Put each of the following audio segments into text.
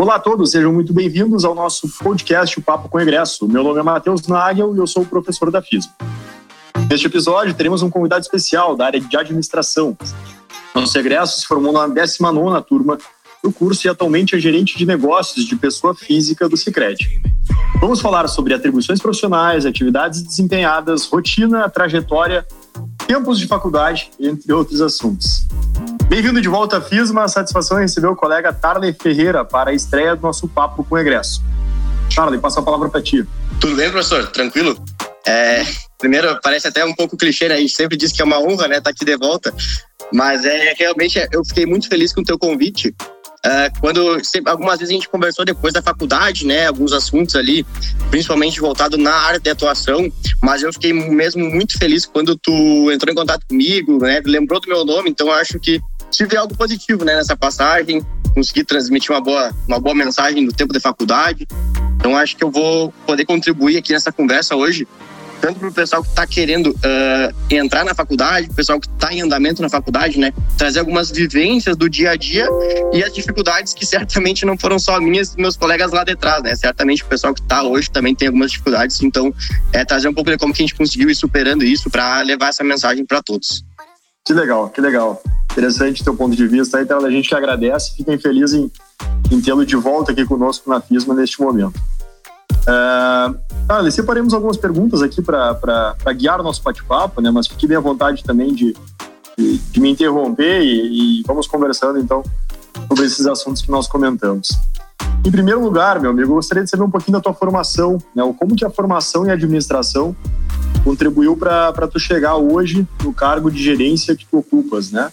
Olá a todos, sejam muito bem-vindos ao nosso podcast O Papo com Egresso. Meu nome é Matheus Nagel e eu sou o professor da FISM. Neste episódio, teremos um convidado especial da área de administração. Nosso egresso se formou na 19ª turma do curso e atualmente é gerente de negócios de pessoa física do Sicredi. Vamos falar sobre atribuições profissionais, atividades desempenhadas, rotina, trajetória, tempos de faculdade, entre outros assuntos. Bem-vindo de volta à FISMA. Satisfação em receber o colega Tarley Ferreira para a estreia do nosso Papo com o Egresso. Tarley, passa a palavra para ti. Tudo bem, professor? Tranquilo? É, primeiro, parece até um pouco clichê, né? A gente sempre diz que é uma honra, né, estar tá aqui de volta. Mas é realmente, eu fiquei muito feliz com o teu convite. Uh, quando algumas vezes a gente conversou depois da faculdade, né, alguns assuntos ali, principalmente voltado na área de atuação, mas eu fiquei mesmo muito feliz quando tu entrou em contato comigo, né, lembrou do meu nome, então acho que tive algo positivo, né, nessa passagem, consegui transmitir uma boa, uma boa mensagem no tempo de faculdade. Então acho que eu vou poder contribuir aqui nessa conversa hoje, tanto para o pessoal que está querendo uh, entrar na faculdade, o pessoal que está em andamento na faculdade, né, trazer algumas vivências do dia a dia e as dificuldades que certamente não foram só minhas e meus colegas lá de trás, né? Certamente o pessoal que está hoje também tem algumas dificuldades, então é trazer um pouco de como que a gente conseguiu ir superando isso para levar essa mensagem para todos. Que legal, que legal. Interessante teu ponto de vista. Então, a gente que agradece, fiquem felizes em, em tê-lo de volta aqui conosco na FISMA neste momento. Uh, ah, separemos algumas perguntas aqui para guiar o nosso bate-papo, né? mas fique bem à vontade também de, de, de me interromper e, e, vamos conversando então sobre esses assuntos que nós comentamos. Em primeiro lugar, meu amigo, gostaria de saber um pouquinho da tua formação, né? como que a formação em administração contribuiu para tu chegar hoje no cargo de gerência que tu ocupas, né?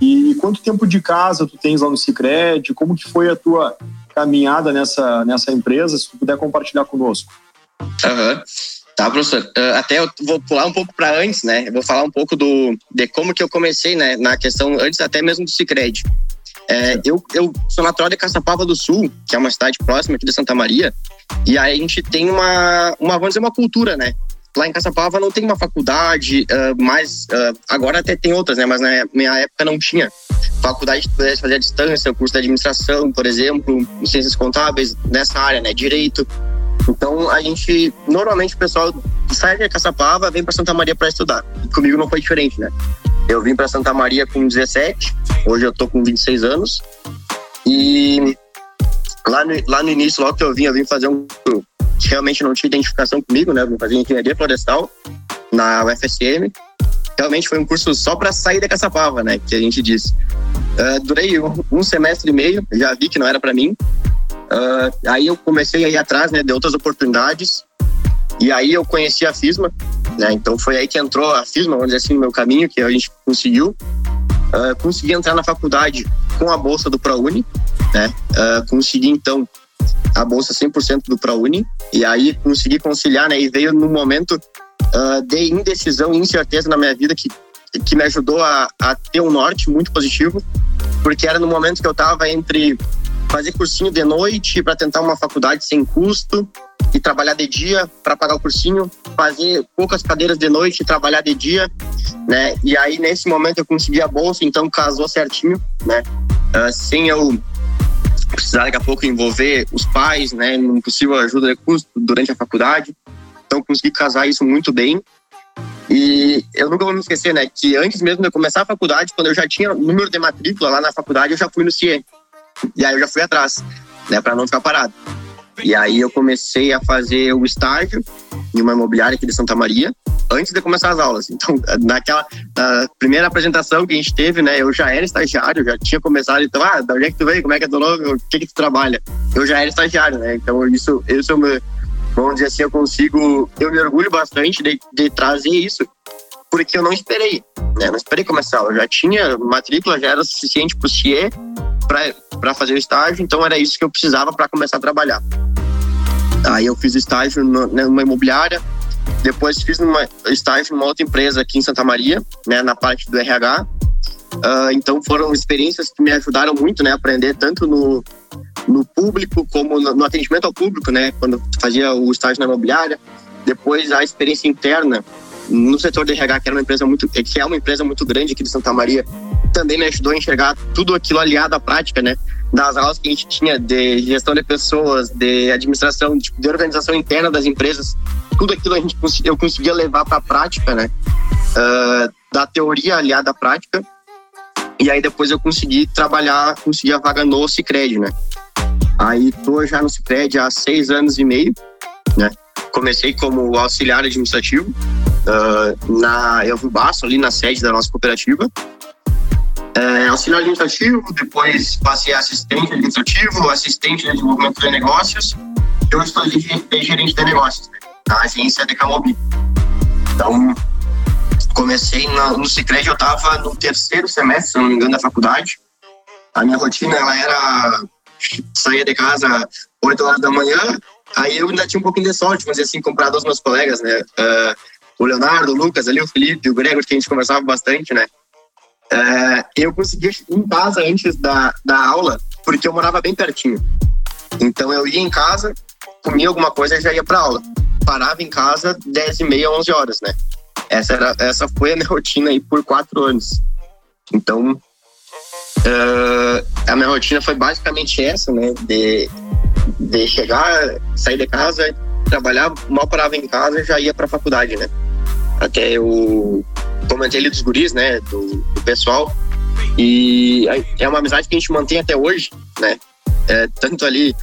E, e quanto tempo de casa tu tens lá no Sicredi? Como que foi a tua caminhada nessa, nessa empresa? Se tu puder compartilhar conosco. Uhum. Tá, professor. Uh, até eu vou pular um pouco para antes, né? Eu vou falar um pouco do, de como que eu comecei, né? Na questão, antes até mesmo do Cicred. É, eu, eu sou natural de Caçapava do Sul, que é uma cidade próxima aqui de Santa Maria, e aí a gente tem uma, uma vamos dizer, uma cultura, né? Lá em Caçapava não tem uma faculdade, uh, mas uh, agora até tem outras, né? Mas na minha época não tinha faculdade pudesse fazer à distância, curso de administração, por exemplo, ciências contábeis, nessa área, né? Direito. Então a gente, normalmente o pessoal sai de Caçapava, vem para Santa Maria para estudar. Comigo não foi diferente, né? Eu vim para Santa Maria com 17, hoje eu tô com 26 anos. E lá no, lá no início, logo que eu vim, eu vim fazer um realmente não tinha identificação comigo, né? Eu fazer engenharia florestal na UFSM. Realmente foi um curso só para sair da Caçapava, né? Que a gente disse. Uh, durei um, um, semestre e meio, já vi que não era para mim. Uh, aí eu comecei a ir atrás, né? De outras oportunidades. E aí eu conheci a FISMA, né? Então foi aí que entrou a FISMA, vamos dizer assim, no meu caminho, que a gente conseguiu. Uh, consegui entrar na faculdade com a bolsa do ProUni, né? Uh, consegui então a bolsa 100% do ProUni e aí consegui conciliar, né? E veio num momento uh, de indecisão e incerteza na minha vida que, que me ajudou a, a ter um norte muito positivo, porque era no momento que eu estava entre fazer cursinho de noite para tentar uma faculdade sem custo e trabalhar de dia para pagar o cursinho, fazer poucas cadeiras de noite e trabalhar de dia, né? E aí nesse momento eu consegui a bolsa, então casou certinho, né? Uh, sem eu precisar daqui a pouco envolver os pais, né, num possível ajuda de custo durante a faculdade. Então consegui casar isso muito bem. E eu nunca vou me esquecer, né, que antes mesmo de eu começar a faculdade, quando eu já tinha número de matrícula lá na faculdade, eu já fui no CIE. E aí eu já fui atrás, né, para não ficar parado. E aí eu comecei a fazer o estágio em uma imobiliária aqui de Santa Maria, antes de começar as aulas. Então, naquela primeira apresentação que a gente teve, né, eu já era estagiário, já tinha começado, então, ah, da onde é que tu veio, como é que é teu nome, o que que tu trabalha? Eu já era estagiário, né, então isso, isso é vamos dizer assim, eu consigo, eu me orgulho bastante de, de trazer isso, porque eu não esperei, né, não esperei começar a aula, eu já tinha matrícula, já era suficiente para o CIE para fazer o estágio, então era isso que eu precisava para começar a trabalhar. Aí eu fiz estágio né, numa imobiliária, depois fiz uma estágio numa outra empresa aqui em Santa Maria, né, na parte do RH. Uh, ah, então foram experiências que me ajudaram muito, né, a aprender tanto no, no público como no, no atendimento ao público, né, quando fazia o estágio na imobiliária. Depois a experiência interna no setor de RH, que era uma empresa muito, que é uma empresa muito grande aqui de Santa Maria, também me ajudou a enxergar tudo aquilo aliado à prática, né? Das aulas que a gente tinha de gestão de pessoas, de administração, de, de organização interna das empresas, tudo aquilo a gente eu conseguia levar para a prática, né? Uh, da teoria aliada à prática. E aí depois eu consegui trabalhar, consegui a vaga no Cicred, né? Aí tô já no Cicred há seis anos e meio, né? Comecei como auxiliar administrativo uh, na Elvio Basso, ali na sede da nossa cooperativa é, auxiliar administrativo, depois passei a assistente administrativo, assistente de desenvolvimento de negócios. Eu estou gerente de negócios né, na agência de Camobi. Então, comecei no, no Cicred, eu estava no terceiro semestre, se não me engano, da faculdade. A minha rotina ela era sair de casa 8 horas da manhã, aí eu ainda tinha um pouquinho de sorte, dizer assim, comparado aos meus colegas, né? Uh, o Leonardo, o Lucas, ali, o Felipe, o Gregor, que a gente conversava bastante, né? É, eu conseguia em casa antes da, da aula, porque eu morava bem pertinho. Então eu ia em casa, comia alguma coisa e já ia para aula. Parava em casa 10 e meia, 11 horas, né? Essa, era, essa foi a minha rotina aí por quatro anos. Então, uh, a minha rotina foi basicamente essa, né? De, de chegar, sair de casa, trabalhar, mal parava em casa e já ia para a faculdade, né? Até eu comentei ali dos guris, né, do, do, pessoal. E é uma amizade que a gente mantém até hoje, né? É, tanto ali,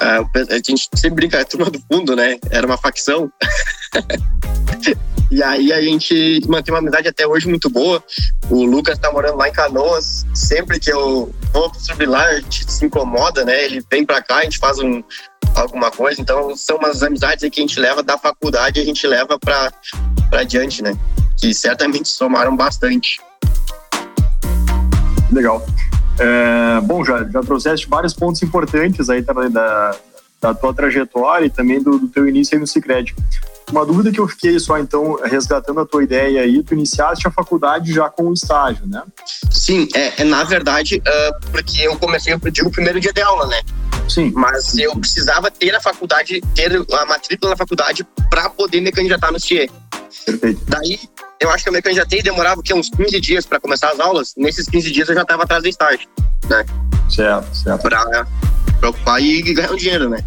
a gente sempre brinca, a turma do fundo, né? Era uma facção. e aí a gente mantém uma amizade até hoje muito boa. O Lucas tá morando lá em Canoas. Sempre que eu vou subir lá, a gente se incomoda, né? Ele vem para cá, a gente faz um, alguma coisa. Então, são umas amizades que a gente leva da faculdade a gente leva para adiante, né? Que certamente somaram bastante. Legal. É, bom, já, já trouxeste vários pontos importantes aí também da, da tua trajetória e também do, do teu início aí no Cicred. Uma dúvida que eu fiquei só, então, resgatando a tua ideia aí, tu iniciaste a faculdade já com o estágio, né? Sim, é, é na verdade, uh, porque eu comecei, eu digo, o primeiro dia de aula, né? Sim. Mas eu precisava ter a faculdade, ter a matrícula na faculdade para poder me candidatar no CIE. Perfeito. Daí, eu acho que eu me candidatei e demorava que, uns 15 dias para começar as aulas. Nesses 15 dias eu já estava atrás do estágio, né? Certo, certo. Para preocupar e ganhar um dinheiro, né?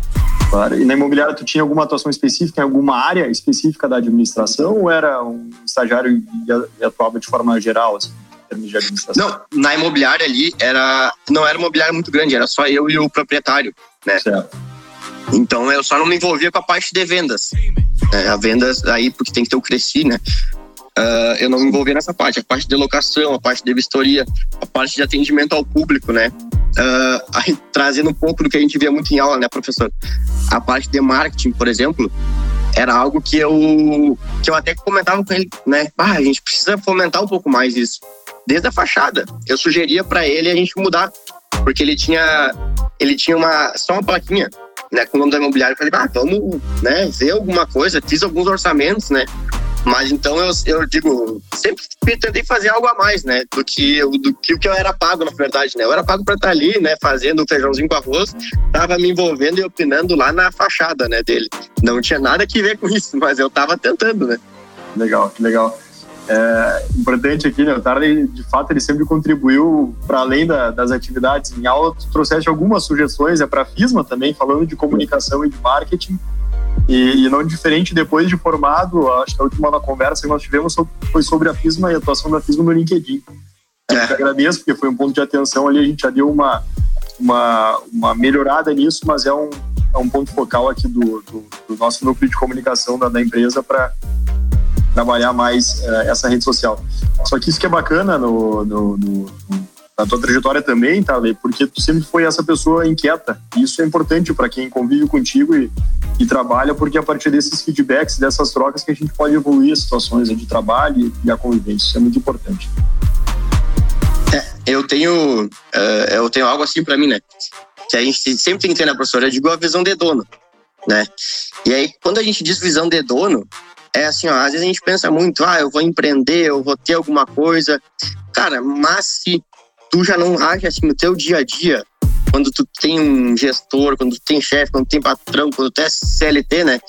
Claro. E na imobiliária tu tinha alguma atuação específica em alguma área específica da administração ou era um estagiário e atuava de forma geral, assim, em termos de administração? Não, na imobiliária ali era não era imobiliária muito grande, era só eu e o proprietário, né? Certo. Então eu só não me envolvia com a parte de vendas. É, a vendas aí, porque tem que ter o Cresci, né? Uh, eu não me envolvi nessa parte, a parte de locação, a parte de vistoria, a parte de atendimento ao público, né? Uh, aí, trazendo um pouco do que a gente via muito em aula, né, professor? A parte de marketing, por exemplo, era algo que eu que eu até comentava com ele, né? Ah, a gente precisa fomentar um pouco mais isso. Desde a fachada, eu sugeria para ele a gente mudar, porque ele tinha ele tinha uma só uma plaquinha, né, com o nome da imobiliária. Falei, ah, vamos, né, ver alguma coisa. Fiz alguns orçamentos, né? Mas então eu, eu digo, sempre tentei fazer algo a mais, né? Do que, do que o que eu era pago, na verdade, né? Eu era pago para estar ali, né? Fazendo feijãozinho com arroz, tava me envolvendo e opinando lá na fachada, né? Dele. Não tinha nada que ver com isso, mas eu tava tentando, né? Legal, que legal. É importante aqui, né? O Tarley, de fato, ele sempre contribuiu para além da, das atividades em aula. Tu trouxeste algumas sugestões, é para a FISMA também, falando de comunicação e de marketing. E, e, não diferente depois de formado, acho que a última conversa que nós tivemos foi sobre a FISMA e a atuação da FISMA no LinkedIn. Eu é. agradeço, porque foi um ponto de atenção ali, a gente já deu uma, uma, uma melhorada nisso, mas é um, é um ponto focal aqui do, do, do nosso núcleo de comunicação da, da empresa para trabalhar mais uh, essa rede social. Só que isso que é bacana no, no, no, na tua trajetória também, tá, Lê? Porque tu sempre foi essa pessoa inquieta. E isso é importante para quem convive contigo e, e trabalha, porque a partir desses feedbacks, dessas trocas, que a gente pode evoluir as situações de trabalho e a convivência. Isso é muito importante. É, eu tenho, uh, eu tenho algo assim para mim, né? Que a gente sempre tem que ter na professora, eu digo a visão de dono, né? E aí, quando a gente diz visão de dono, é assim, ó, às vezes a gente pensa muito, ah, eu vou empreender, eu vou ter alguma coisa. Cara, mas se tu já não age assim no teu dia a dia, quando tu tem um gestor, quando tu tem chefe, quando tu tem patrão, quando tu é CLT, né?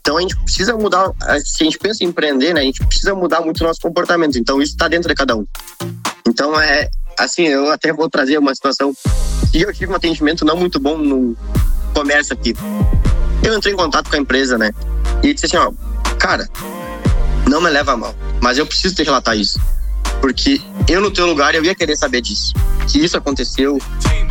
Então a gente precisa mudar, se a gente pensa em empreender, né, a gente precisa mudar muito o nosso comportamento. Então isso está dentro de cada um. Então é assim, eu até vou trazer uma situação. E eu tive um atendimento não muito bom no comércio aqui. Eu entrei em contato com a empresa, né? E disse assim, ó, cara, não me leva a mal, mas eu preciso te relatar isso. Porque eu, no teu lugar, eu ia querer saber disso. Que isso aconteceu,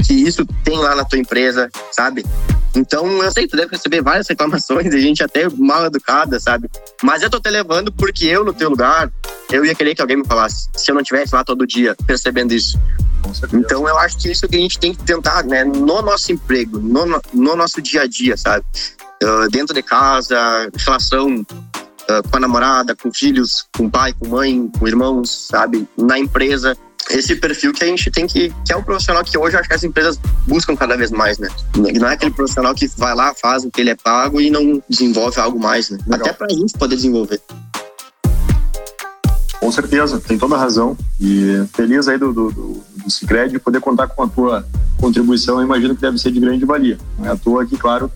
que isso tem lá na tua empresa, sabe? Então, eu sei que tu deve receber várias reclamações, e gente até mal educada, sabe? Mas eu tô te levando porque eu, no teu lugar, eu ia querer que alguém me falasse, se eu não tivesse lá todo dia percebendo isso. Então, eu acho que isso que a gente tem que tentar, né? No nosso emprego, no, no nosso dia a dia, sabe? Uh, dentro de casa, relação uh, com a namorada, com filhos, com pai, com mãe, com irmãos, sabe? Na empresa. Esse perfil que a gente tem que. que é o profissional que hoje acho que as empresas buscam cada vez mais, né? Não é aquele profissional que vai lá, faz o que ele é pago e não desenvolve algo mais, né? Legal. Até pra gente poder desenvolver. Com certeza, tem toda a razão. E feliz aí do, do, do, do Cicred poder contar com a tua contribuição. Eu imagino que deve ser de grande valia. Não é à toa que, claro,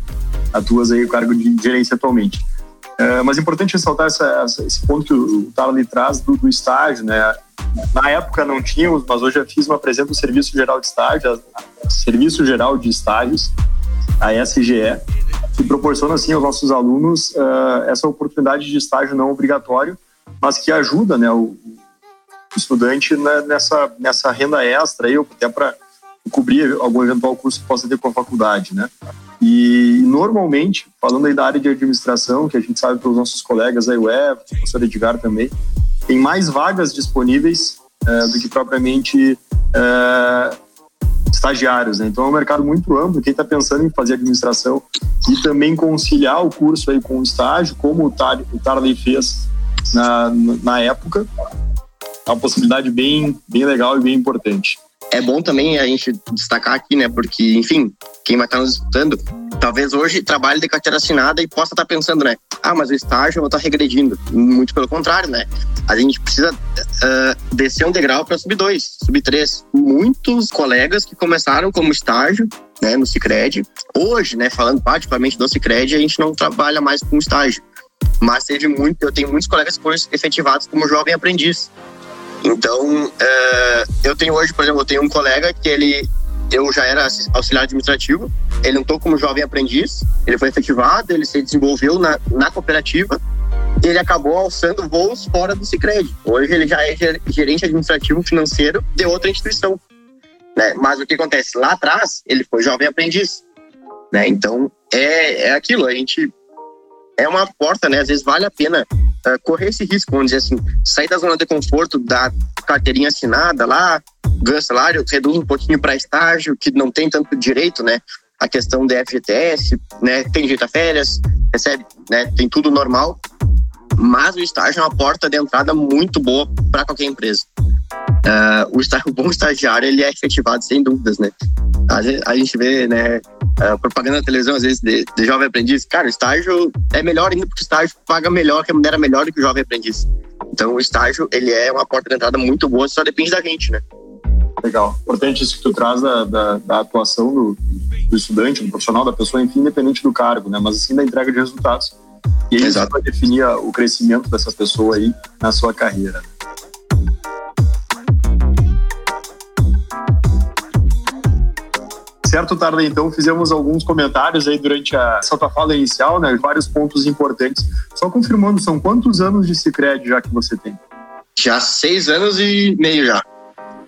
atuas aí o cargo de gerência atualmente. É, mas é importante ressaltar essa, essa, esse ponto que o Tala traz do, do, estágio, né? Na época não tínhamos, mas hoje a FISMA apresenta o Serviço Geral de Estágio, Serviço Geral de Estágios, a SGE, que proporciona assim aos nossos alunos uh, essa oportunidade de estágio não obrigatório, mas que ajuda, né, o, o estudante nessa nessa renda extra aí, até para cobrir algum eventual curso que possa ter com a faculdade, né? E normalmente, falando aí da área de administração, que a gente sabe pelos nossos colegas aí, o Evo, o professor Edgar também, tem mais vagas disponíveis é, do que propriamente é, estagiários, né? Então é um mercado muito amplo. Quem está pensando em fazer administração e também conciliar o curso aí com o estágio, como o, Tar, o Tarley fez na, na época, é uma possibilidade bem, bem legal e bem importante é bom também a gente destacar aqui, né? Porque, enfim, quem vai estar nos escutando, talvez hoje trabalhe de carteira assinada e possa estar pensando, né? Ah, mas o estágio eu vou estar regredindo. Muito pelo contrário, né? A gente precisa uh, descer um degrau para sub 2, sub 3. Muitos colegas que começaram como estágio, né, no Cicred, hoje, né, falando particularmente do Cicred, a gente não trabalha mais com estágio. Mas teve muito, eu tenho muitos colegas que foram efetivados como jovem aprendiz. Então, é, eu tenho hoje, por exemplo, eu tenho um colega que ele, eu já era auxiliar administrativo, ele entrou como jovem aprendiz, ele foi efetivado, ele se desenvolveu na, na cooperativa e ele acabou alçando voos fora do Cicred. Hoje ele já é gerente administrativo financeiro de outra instituição. Né? Mas o que acontece? Lá atrás, ele foi jovem aprendiz. Né? Então, é, é aquilo, a gente é uma porta, né? Às vezes vale a pena uh, correr esse risco, vamos dizer assim, sair da zona de conforto da carteirinha assinada lá, ganha salário, reduz um pouquinho para estágio, que não tem tanto direito, né? A questão da FGTS, né? Tem direito a férias, recebe, né? Tem tudo normal. Mas o estágio é uma porta de entrada muito boa para qualquer empresa. Uh, o, estágio, o bom estagiário ele é efetivado sem dúvidas, né? A, a gente vê, né, propaganda na televisão às vezes de, de, jovem aprendiz. Cara, o estágio é melhor ainda porque o estágio paga melhor, remunera melhor do que o jovem aprendiz. Então o estágio ele é uma porta de entrada muito boa, só depende da gente, né? Legal. Importante isso que tu traz da, da, da atuação do, do, estudante, do profissional, da pessoa, enfim, independente do cargo, né? Mas assim da entrega de resultados. E isso vai definir o crescimento dessa pessoa aí na sua carreira. Certo, Tarda, então fizemos alguns comentários aí durante a essa tua fala inicial, né? Vários pontos importantes. Só confirmando, são quantos anos de Cicred já que você tem? Já seis anos e meio já.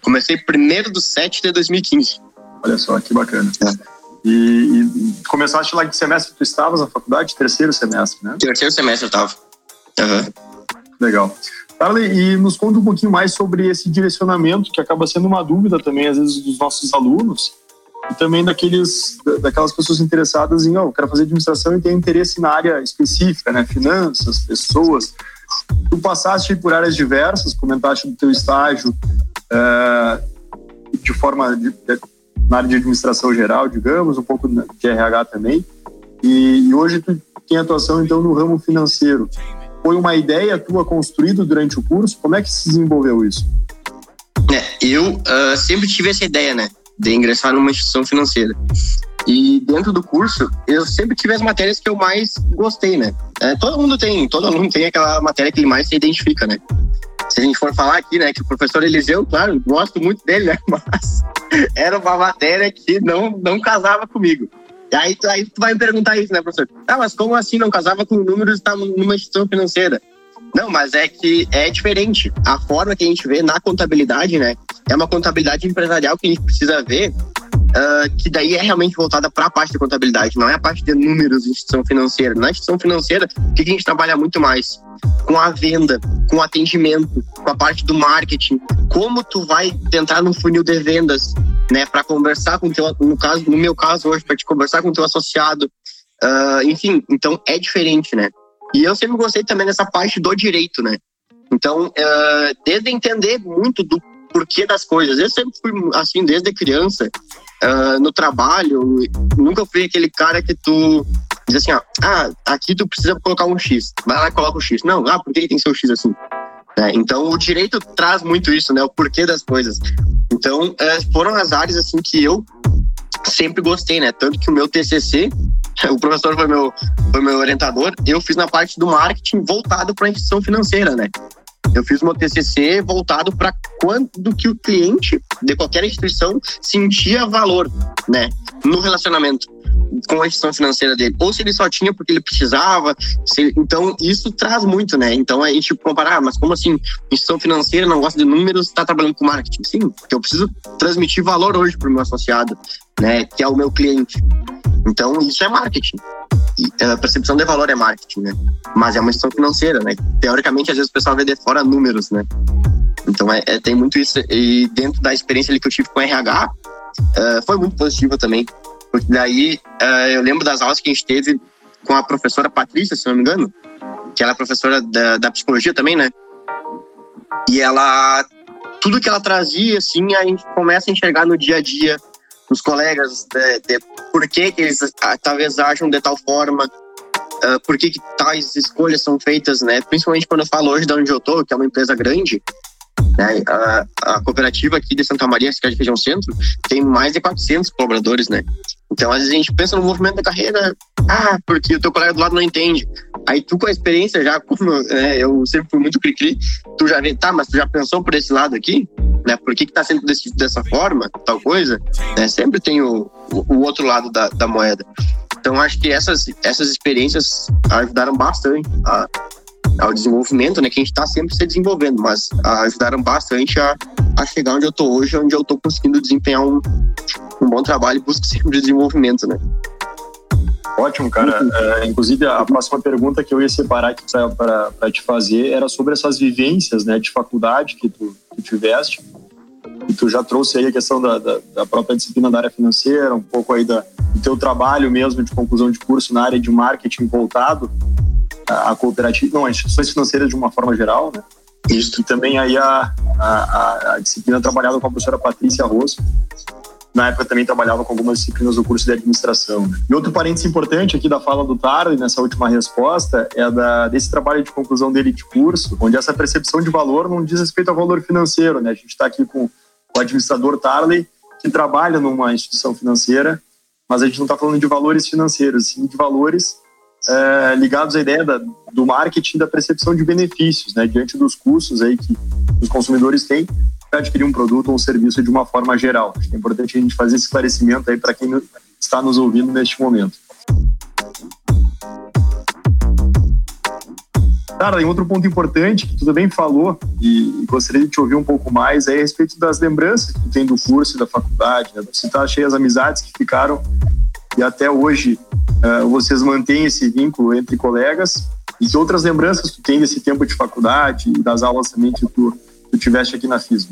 Comecei primeiro do 7 de 2015. Olha só, que bacana. É. E, e, começaste lá que semestre tu estavas na faculdade? Terceiro semestre, né? Terceiro semestre eu estava. Uhum. Legal. Carly, e nos conta um pouquinho mais sobre esse direcionamento, que acaba sendo uma dúvida também, às vezes, dos nossos alunos, e também daqueles, daquelas pessoas interessadas em, oh, quero fazer administração e ter interesse na área específica, né? Finanças, pessoas. Tu passaste por áreas diversas, comentaste do teu estágio é, de forma de, de, na área de administração geral, digamos, um pouco de RH também. E, e hoje tu tem atuação então no ramo financeiro. Foi uma ideia tua construída durante o curso? Como é que se desenvolveu isso? É, eu uh, sempre tive essa ideia, né? De ingressar numa instituição financeira. E dentro do curso, eu sempre tive as matérias que eu mais gostei, né? É, todo mundo tem, todo aluno tem aquela matéria que ele mais se identifica, né? se a gente for falar aqui, né, que o professor Eliseu, claro, gosto muito dele, né, mas era uma matéria que não, não casava comigo. E aí, aí tu vai me perguntar isso, né, professor? Ah, mas como assim não casava com números e está numa instituição financeira? Não, mas é que é diferente. A forma que a gente vê na contabilidade, né, é uma contabilidade empresarial que a gente precisa ver Uh, que daí é realmente voltada para a parte de contabilidade, não é a parte de números de instituição financeira. Na instituição financeira, o que a gente trabalha muito mais? Com a venda, com o atendimento, com a parte do marketing, como tu vai tentar no funil de vendas, né, para conversar com teu, no caso, no meu caso hoje, para te conversar com teu associado, uh, enfim, então é diferente, né? E eu sempre gostei também dessa parte do direito, né? Então, uh, desde entender muito do porquê das coisas, eu sempre fui assim desde criança, uh, no trabalho, nunca fui aquele cara que tu diz assim, ó, ah, aqui tu precisa colocar um X, vai lá e coloca o X. Não, ah, por que tem que ser o X assim? É, então, o direito traz muito isso, né? O porquê das coisas. Então, é, foram as áreas, assim, que eu sempre gostei, né? Tanto que o meu TCC, o professor foi meu, foi meu orientador, eu fiz na parte do marketing voltado para a instituição financeira, né? Eu fiz meu TCC voltado para quando que o cliente de qualquer instituição sentia valor, né, no relacionamento com a instituição financeira dele, ou se ele só tinha porque ele precisava, se, então isso traz muito, né? Então a gente comparar, ah, mas como assim, instituição financeira não gosta de números, está trabalhando com marketing? Sim, porque eu preciso transmitir valor hoje para o meu associado, né, que é o meu cliente. Então isso é marketing. E a percepção de valor é marketing, né? Mas é uma instituição financeira, né? Teoricamente, às vezes o pessoal vê de fora números, né? Então é, é tem muito isso. E dentro da experiência que eu tive com RH, uh, foi muito positiva também. Porque daí uh, eu lembro das aulas que a gente teve com a professora Patrícia, se não me engano, que ela é professora da, da psicologia também, né? E ela, tudo que ela trazia, assim, a gente começa a enxergar no dia a dia os colegas de, de por que, que eles ah, talvez acham de tal forma, uh, por que, que tais escolhas são feitas, né? Principalmente quando eu falo hoje de onde eu tô, que é uma empresa grande, né? A, a cooperativa aqui de Santa Maria, que é de região centro, tem mais de 400 colaboradores, né? Então, às vezes a gente pensa no movimento da carreira, ah, porque o teu colega do lado não entende. Aí tu com a experiência já, como né, eu sempre fui muito cri-cri, tu já vê, tá, mas tu já pensou por esse lado aqui? Né? Por que que tá sendo desse, dessa forma, tal coisa? Né? Sempre tem o, o, outro lado da, da moeda. Então, acho que essas, essas experiências ajudaram bastante a, ao desenvolvimento, né? Que a gente está sempre se desenvolvendo, mas ajudaram bastante a, a chegar onde eu estou hoje, onde eu estou conseguindo desempenhar um, um bom trabalho e busco sempre desenvolvimento, né? Ótimo, cara. É, inclusive, a próxima pergunta que eu ia separar aqui para te fazer era sobre essas vivências né, de faculdade que tu, tu tiveste. E tu já trouxe aí a questão da, da, da, própria disciplina da área financeira, um pouco aí da, do teu trabalho mesmo de conclusão de curso na área de marketing voltado à cooperativa, não, às instituições financeiras de uma forma geral, né? Isso. E também aí a, a, a disciplina trabalhada com a professora Patrícia Rosso, na época também trabalhava com algumas disciplinas do curso de administração. Né? E outro parênteses importante aqui da fala do Tarly, nessa última resposta, é da, desse trabalho de conclusão dele de curso, onde essa percepção de valor não diz respeito ao valor financeiro. Né? A gente está aqui com o administrador Tarley, que trabalha numa instituição financeira, mas a gente não está falando de valores financeiros, sim de valores é, ligados à ideia da, do marketing da percepção de benefícios, né, diante dos custos aí que os consumidores têm para adquirir um produto ou um serviço de uma forma geral. Acho que é importante a gente fazer esse esclarecimento aí para quem está nos ouvindo neste momento. Cara, tem outro ponto importante que tu também falou e gostaria de te ouvir um pouco mais é a respeito das lembranças que tem do curso e da faculdade. Né? Você está cheio as amizades que ficaram e até hoje uh, vocês mantêm esse vínculo entre colegas. E que outras lembranças tu tem desse tempo de faculdade e das aulas também que tu tu tiveste aqui na FISM?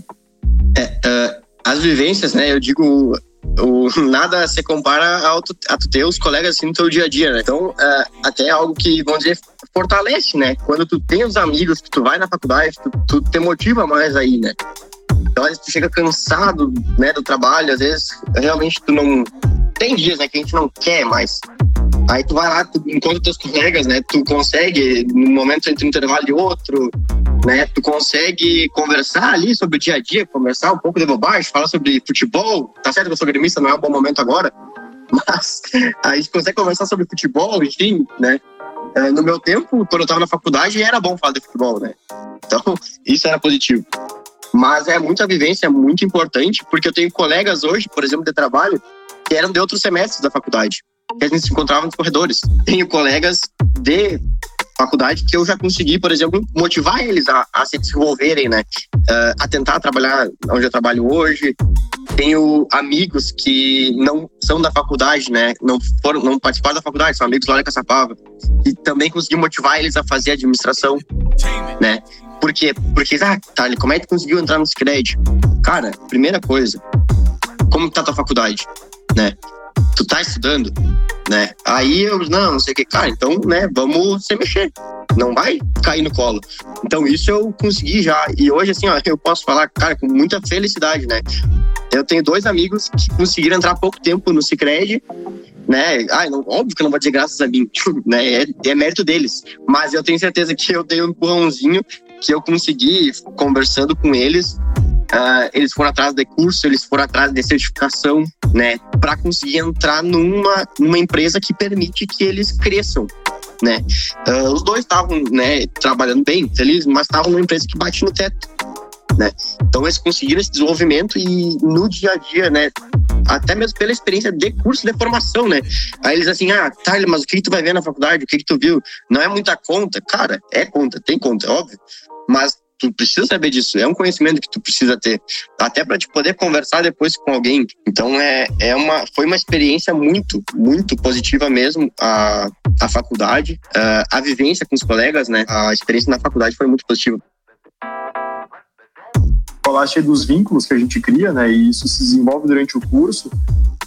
É, uh, as vivências, né? Eu digo, o, nada se compara ao tu, a tu ter os colegas assim no teu dia a dia, né? Então, uh, até é algo que, vamos dizer, fortalece, né? Quando tu tem os amigos, que tu vai na faculdade, tu, tu te motiva mais aí, né? Então, às vezes tu chega cansado, né, do trabalho, às vezes realmente tu não... Tem dias, né, que a gente não quer mais. Aí tu vai lá, tu encontra teus colegas, né? Tu consegue, no momento entre um intervalo e outro, né? Tu consegue conversar ali sobre o dia a dia, conversar um pouco de bobagem, falar sobre futebol. Tá certo que eu sou gremista, não é um bom momento agora, mas a gente consegue conversar sobre futebol, enfim, né? é, no meu tempo, quando eu estava na faculdade, era bom falar de futebol, né? Então, isso era positivo. Mas é muita vivência, é muito importante, porque eu tenho colegas hoje, por exemplo, de trabalho, que eram de outros semestres da faculdade, que a gente se encontrava nos corredores. Tenho colegas de faculdade que eu já consegui, por exemplo, motivar eles a, a se desenvolverem, né? Uh, a tentar trabalhar onde eu trabalho hoje. Tenho amigos que não são da faculdade, né? Não foram, não participaram da faculdade, são amigos lá da Caçapava. E também consegui motivar eles a fazer administração, né? Por quê? Porque, ah, tá, como é que conseguiu entrar no crédito? Cara, primeira coisa, como tá tua faculdade, né? Tu tá estudando, né? Aí eu, não, não sei o que, cara, então, né, vamos se mexer. Não vai cair no colo. Então, isso eu consegui já. E hoje, assim, ó, eu posso falar, cara, com muita felicidade, né? Eu tenho dois amigos que conseguiram entrar há pouco tempo no Cicred, né? Ah, não, óbvio que não vou dizer graças a mim, né? É, é, mérito deles. Mas eu tenho certeza que eu dei um empurrãozinho que eu consegui conversando com eles Uh, eles foram atrás de curso, eles foram atrás de certificação, né, para conseguir entrar numa, numa empresa que permite que eles cresçam, né. Uh, os dois estavam, né, trabalhando bem, felizes, mas estavam numa empresa que bate no teto, né. Então eles conseguiram esse desenvolvimento e no dia a dia, né, até mesmo pela experiência de curso de formação, né. Aí eles assim, ah, tá, mas o que, que tu vai ver na faculdade? O que, que tu viu? Não é muita conta, cara, é conta, tem conta, é óbvio, mas tu precisa saber disso, é um conhecimento que tu precisa ter, até para te poder conversar depois com alguém. Então é, é uma foi uma experiência muito muito positiva mesmo a, a faculdade, a, a vivência com os colegas, né? A experiência na faculdade foi muito positiva. Falaste dos vínculos que a gente cria, né? E isso se desenvolve durante o curso.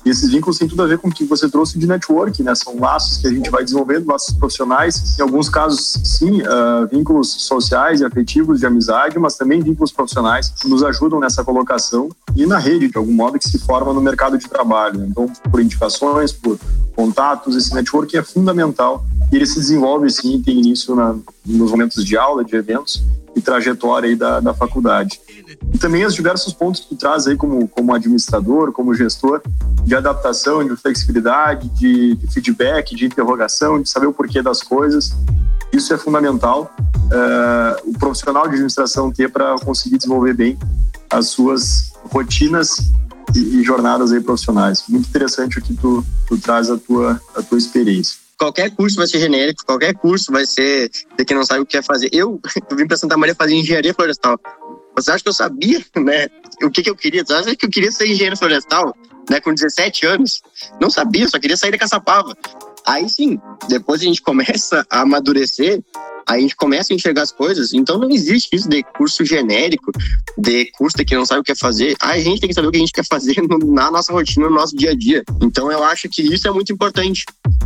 E esses vínculos têm tudo a ver com o que você trouxe de network, né? São laços que a gente vai desenvolvendo, laços profissionais. Em alguns casos, sim, uh, vínculos sociais e afetivos de amizade, mas também vínculos profissionais que nos ajudam nessa colocação e na rede, de algum modo, que se forma no mercado de trabalho. Então, por indicações, por contatos, esse network é fundamental e ele se desenvolve, sim, tem início na, nos momentos de aula, de eventos e trajetória aí da, da faculdade. Também os diversos pontos que tu traz aí como, como administrador, como gestor, de adaptação, de flexibilidade, de, de feedback, de interrogação, de saber o porquê das coisas. Isso é fundamental uh, o profissional de administração ter para conseguir desenvolver bem as suas rotinas e, e, jornadas aí profissionais. Muito interessante o que tu, tu traz a tua, a tua experiência qualquer curso vai ser genérico, qualquer curso vai ser de quem não sabe o que quer fazer. Eu, eu vim para Santa Maria fazer engenharia florestal. Você acha que eu sabia, né, o que, que eu queria? Você acha que eu queria ser engenheiro florestal, né, com 17 anos? Não sabia, só queria sair da Caçapava. Aí sim, depois a gente começa a amadurecer a gente começa a enxergar as coisas. Então não existe isso de curso genérico, de curso que não sabe o que é fazer. A gente tem que saber o que a gente quer fazer na nossa rotina, no nosso dia a dia. Então eu acho que isso é muito importante.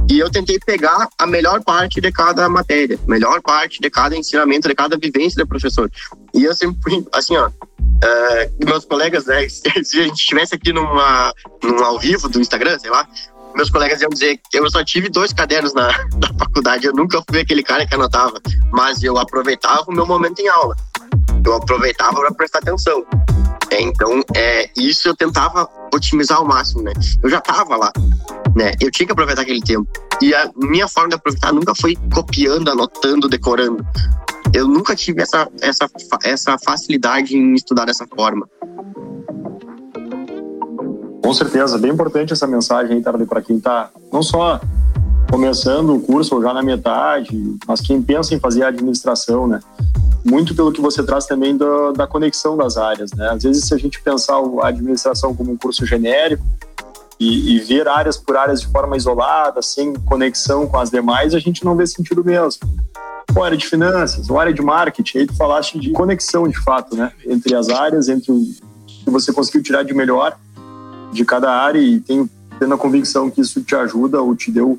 E eu tentei pegar a melhor parte de cada matéria, melhor parte de cada ensinamento, de cada vivência do professor. E eu sempre, assim, ó, uh, meus colegas, né, se a gente estivesse aqui numa, num ao vivo do Instagram, sei lá, meus colegas iam dizer que eu só tive dois cadernos na, na faculdade, eu nunca fui aquele cara que anotava, mas eu aproveitava o meu momento em aula. Eu aproveitava para prestar atenção. É, então, é, isso eu tentava otimizar ao máximo, né? Eu já estava lá, né? Eu tinha que aproveitar aquele tempo. E a minha forma de aproveitar nunca foi copiando, anotando, decorando. Eu nunca tive essa, essa, essa facilidade em estudar dessa forma. Com certeza, bem importante essa mensagem aí, para quem está não só começando o curso ou já na metade, mas quem pensa em fazer a administração, né? Muito pelo que você traz também do, da conexão das áreas, né? Às vezes, se a gente pensar a administração como um curso genérico e, e ver áreas por áreas de forma isolada, sem conexão com as demais, a gente não vê sentido mesmo. Ou área de finanças, ou área de marketing, aí tu falaste de conexão de fato, né? Entre as áreas, entre o que você conseguiu tirar de melhor de cada área e tenho tendo a convicção que isso te ajuda ou te deu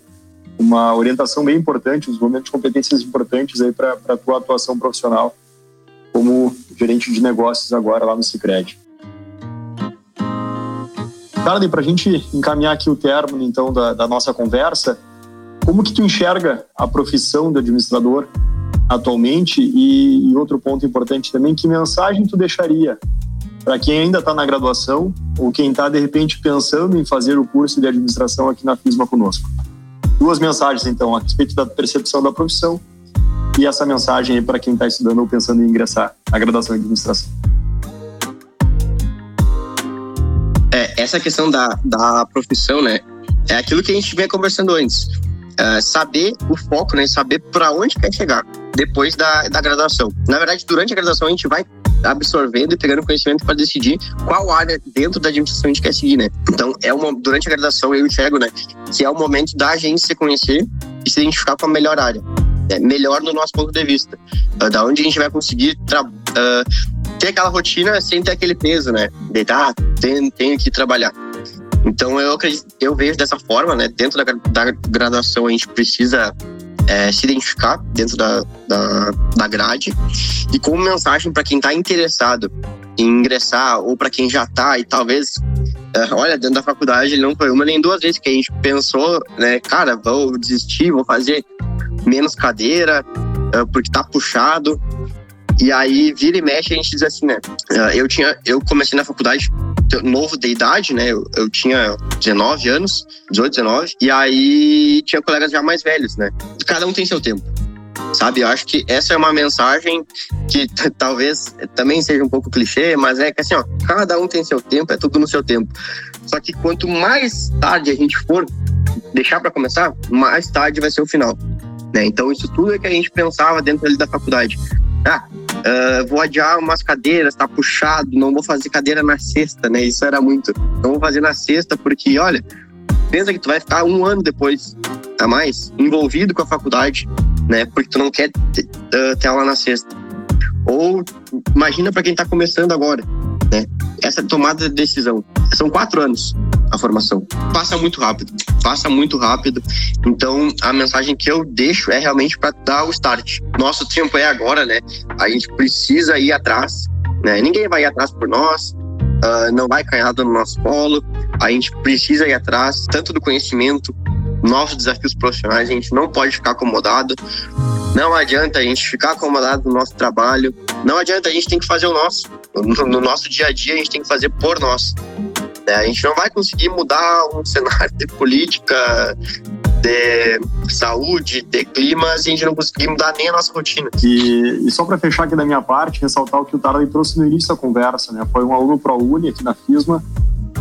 uma orientação bem importante, uns momentos de competências importantes aí para a tua atuação profissional como gerente de negócios agora lá no Cicred. Carly, para a gente encaminhar aqui o término então da, da, nossa conversa, como que tu enxerga a profissão de administrador atualmente e, e outro ponto importante também, que mensagem tu deixaria para quem ainda está na graduação ou quem está, de repente, pensando em fazer o curso de administração aqui na FISMA conosco. duas mensagens, então, a respeito da percepção da profissão e essa mensagem para quem está estudando ou pensando em ingressar na graduação em administração. É, essa questão da, da profissão, né, é aquilo que a gente vinha conversando antes. É saber o foco, né, saber para onde quer chegar depois da, da graduação. Na verdade, durante a graduação, a gente vai absorvendo e pegando conhecimento para decidir qual área dentro da administração a gente quer seguir, né? Então, é uma, durante a graduação eu enxergo, né, que é o momento da gente se conhecer e se identificar com a melhor área. É melhor no nosso ponto de vista. Uh, da onde a gente vai conseguir uh, ter aquela rotina sem ter aquele peso, né? De, ah, tenho, tenho que trabalhar. Então, eu acredito, eu vejo dessa forma, né? Dentro da, da graduação, a gente precisa é, se identificar dentro da, da, da grade e como mensagem para quem está interessado em ingressar ou para quem já está e talvez é, olha dentro da faculdade não foi uma nem duas vezes que a gente pensou né cara vou desistir vou fazer menos cadeira é, porque tá puxado e aí vira e mexe a gente diz assim né é, eu tinha eu comecei na faculdade novo de idade, né? Eu, eu, tinha 19 anos, 18, 19, e aí tinha colegas já mais velhos, né? Cada um tem seu tempo. Sabe, eu acho que essa é uma mensagem que talvez também seja um pouco clichê, mas é que assim, ó, cada um tem seu tempo, é tudo no seu tempo. Só que quanto mais tarde a gente for deixar para começar, mais tarde vai ser o final. Né? Então, isso tudo é que a gente pensava dentro ali da faculdade. Ah, uh, vou adiar umas cadeiras, tá puxado, não vou fazer cadeira na sexta, né? Isso era muito. Não vou fazer na sexta porque, olha, pensa que tu vai ficar um ano depois a mais envolvido com a faculdade, né? Porque tu não quer uh, ter aula na sexta. Ou imagina para quem tá começando agora, né? Essa tomada de decisão. São quatro anos a formação. Passa muito rápido, passa muito rápido. Então, a mensagem que eu deixo é realmente para dar o start. Nosso tempo é agora, né? A gente precisa ir atrás, né? Ninguém vai ir atrás por nós, uh, não vai cair nada no nosso colo. A gente precisa ir atrás tanto do conhecimento, novos desafios profissionais. A gente não pode ficar acomodado. Não adianta a gente ficar acomodado no nosso trabalho. Não adianta, a gente tem que fazer o nosso. No, no nosso dia a dia, a gente tem que fazer por nós. Né? A gente não vai conseguir mudar um cenário de política, de saúde, de clima, se a gente não conseguir mudar nem a nossa rotina. E, e só para fechar aqui da minha parte, ressaltar o que o Tarley trouxe no início da conversa, né? Foi um aluno ProUni aqui na FISMA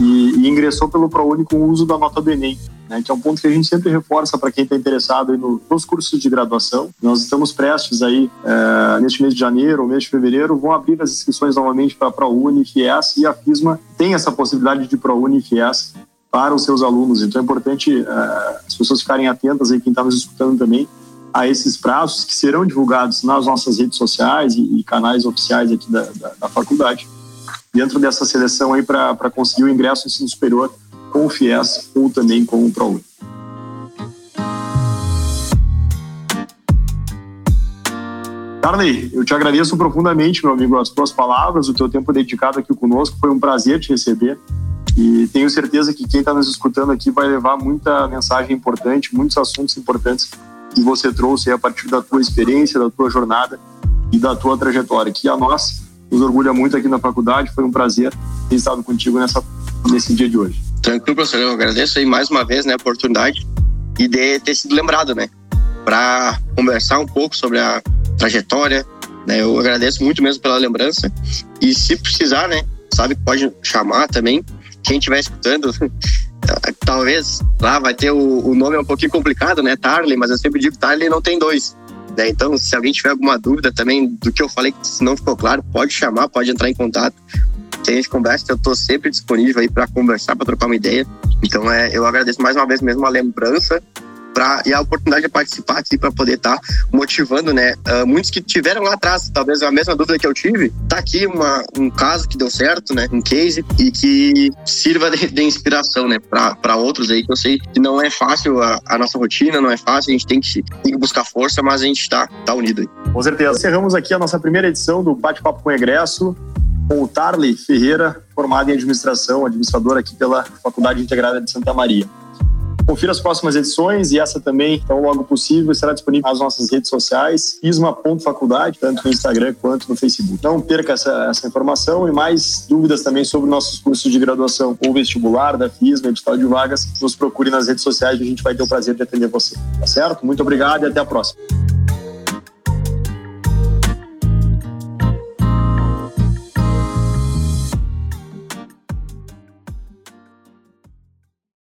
e, e ingressou pelo ProUni com o uso da nota do Enem né, que é um ponto que a gente sempre reforça para quem está interessado no, nos cursos de graduação. Nós estamos prestes aí, é, neste mês de janeiro ou mês de fevereiro, vão abrir as inscrições novamente para a ProUni, FIES e a FISMA tem essa possibilidade de ProUni FIES para os seus alunos. Então é importante é, as pessoas ficarem atentas aí, quem está nos escutando também, a esses prazos que serão divulgados nas nossas redes sociais e, e canais oficiais aqui da, da, da faculdade, dentro dessa seleção aí para conseguir o ingresso no ensino superior com o FIES ou também com o ProUni. Carly, eu te agradeço profundamente, meu amigo, as tuas palavras, o teu tempo dedicado aqui conosco. Foi um prazer te receber. E tenho certeza que quem está nos escutando aqui vai levar muita mensagem importante, muitos assuntos importantes que você trouxe a partir da tua experiência, da tua jornada e da tua trajetória, que a nós nos orgulha muito aqui na faculdade. Foi um prazer ter estado contigo nessa, nesse dia de hoje. Tranquilo, professor. Eu agradeço aí mais uma vez né, a oportunidade e de ter sido lembrado, né? Para conversar um pouco sobre a trajetória. Né? Eu agradeço muito mesmo pela lembrança. E se precisar, né? Sabe que pode chamar também. Quem estiver escutando, talvez lá vai ter o, o, nome é um pouquinho complicado, né? Tarley, mas eu sempre digo Tarley não tem dois. Né? Então, se alguém tiver alguma dúvida também do que eu falei, se não ficou claro, pode chamar, pode entrar em contato que a gente conversa, eu estou sempre disponível aí para conversar, para trocar uma ideia. Então, é, eu agradeço mais uma vez mesmo a lembrança pra, e a oportunidade de participar aqui para poder estar tá motivando, né? Uh, muitos que tiveram lá atrás, talvez a mesma dúvida que eu tive, tá aqui uma, um caso que deu certo, né? Um case e que sirva de, de inspiração, né? Para outros aí, que eu sei que não é fácil a, a, nossa rotina, não é fácil, a gente tem que, tem que buscar força, mas a gente está tá unido aí. Com certeza. Encerramos aqui a nossa primeira edição do Bate-Papo com Egresso com o Tarley Ferreira, formado em administração, administrador aqui pela Faculdade Integrada de Santa Maria. Confira as próximas edições e essa também, então logo possível, estará disponível nas nossas redes sociais, isma.faculdade, tanto no Instagram quanto no Facebook. Não perca essa, essa informação e mais dúvidas também sobre nossos cursos de graduação ou vestibular da FISMA, edital de vagas, nos procure nas redes sociais e a gente vai ter o prazer de atender você. Tá certo? Muito obrigado e até a próxima.